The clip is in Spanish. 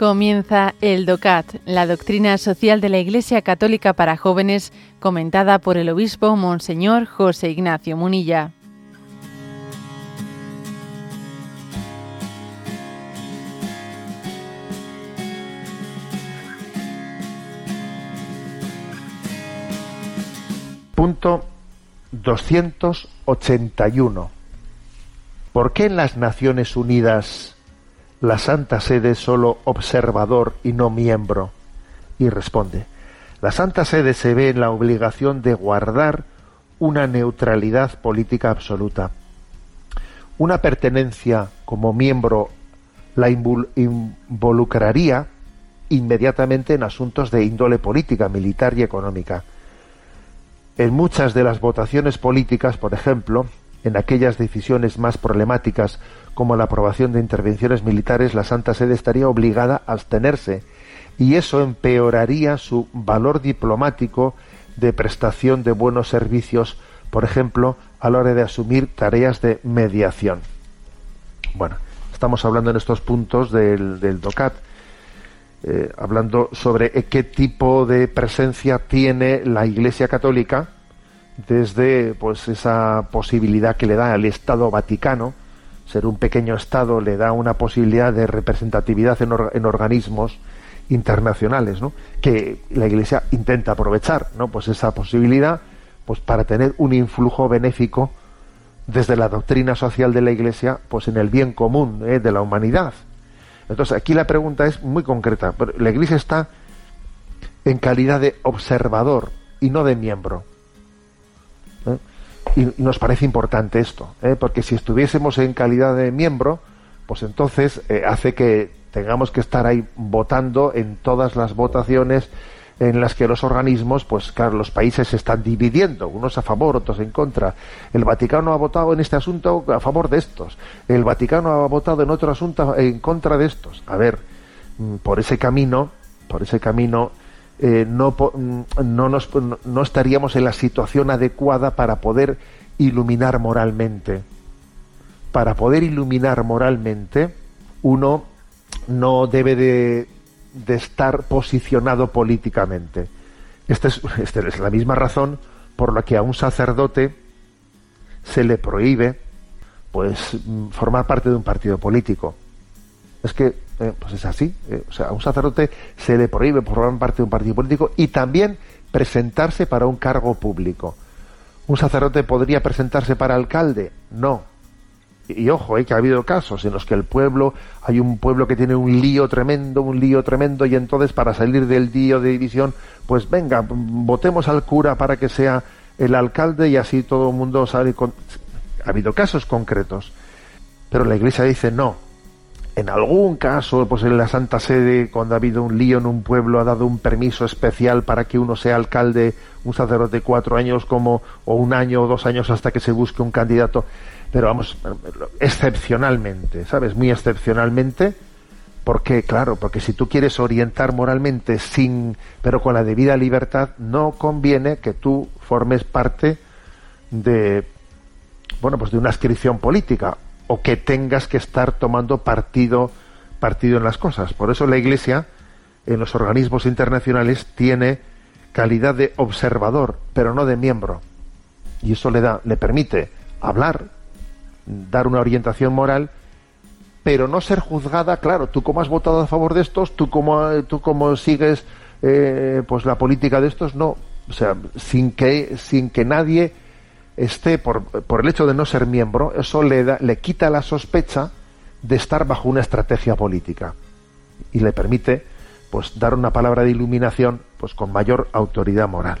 Comienza el DOCAT, la doctrina social de la Iglesia Católica para jóvenes, comentada por el obispo Monseñor José Ignacio Munilla. Punto 281. ¿Por qué en las Naciones Unidas la Santa Sede es solo observador y no miembro? Y responde, la Santa Sede se ve en la obligación de guardar una neutralidad política absoluta. Una pertenencia como miembro la involucraría inmediatamente en asuntos de índole política, militar y económica. En muchas de las votaciones políticas, por ejemplo, en aquellas decisiones más problemáticas como la aprobación de intervenciones militares, la Santa Sede estaría obligada a abstenerse y eso empeoraría su valor diplomático de prestación de buenos servicios, por ejemplo, a la hora de asumir tareas de mediación. Bueno, estamos hablando en estos puntos del, del DOCAT, eh, hablando sobre qué tipo de presencia tiene la Iglesia Católica desde pues esa posibilidad que le da al Estado Vaticano ser un pequeño Estado le da una posibilidad de representatividad en, en organismos internacionales, ¿no? que la Iglesia intenta aprovechar, ¿no? pues esa posibilidad pues para tener un influjo benéfico desde la doctrina social de la Iglesia pues en el bien común ¿eh? de la humanidad. Entonces aquí la pregunta es muy concreta. La Iglesia está en calidad de observador y no de miembro. Y nos parece importante esto, ¿eh? porque si estuviésemos en calidad de miembro, pues entonces eh, hace que tengamos que estar ahí votando en todas las votaciones en las que los organismos, pues claro, los países se están dividiendo, unos a favor, otros en contra. El Vaticano ha votado en este asunto a favor de estos, el Vaticano ha votado en otro asunto en contra de estos. A ver, mm, por ese camino, por ese camino eh, no, mm, no, no estaríamos en la situación adecuada para poder iluminar moralmente. Para poder iluminar moralmente, uno no debe de, de estar posicionado políticamente. Esta es, esta es la misma razón por la que a un sacerdote se le prohíbe pues mm, formar parte de un partido político. Es que eh, pues es así. Eh, o sea, a un sacerdote se le prohíbe formar parte de un partido político y también presentarse para un cargo público. ¿Un sacerdote podría presentarse para alcalde? No. Y, ojo, eh, que ha habido casos en los que el pueblo, hay un pueblo que tiene un lío tremendo, un lío tremendo, y entonces para salir del lío de división, pues venga, votemos al cura para que sea el alcalde y así todo el mundo sale con... Ha habido casos concretos. Pero la iglesia dice no, en algún caso, pues en la Santa Sede, cuando ha habido un lío en un pueblo, ha dado un permiso especial para que uno sea alcalde, un sacerdote cuatro años como, o un año o dos años hasta que se busque un candidato. Pero vamos, excepcionalmente, ¿sabes? Muy excepcionalmente, porque, claro, porque si tú quieres orientar moralmente sin, pero con la debida libertad, no conviene que tú formes parte de, bueno, pues de una inscripción política o que tengas que estar tomando partido, partido en las cosas. Por eso la Iglesia, en los organismos internacionales, tiene calidad de observador, pero no de miembro. Y eso le da, le permite hablar, dar una orientación moral, pero no ser juzgada, claro, tú como has votado a favor de estos, tú como, tú como sigues eh, pues la política de estos, no. O sea, sin que, sin que nadie esté por, por el hecho de no ser miembro, eso le, da, le quita la sospecha de estar bajo una estrategia política y le permite pues dar una palabra de iluminación pues con mayor autoridad moral.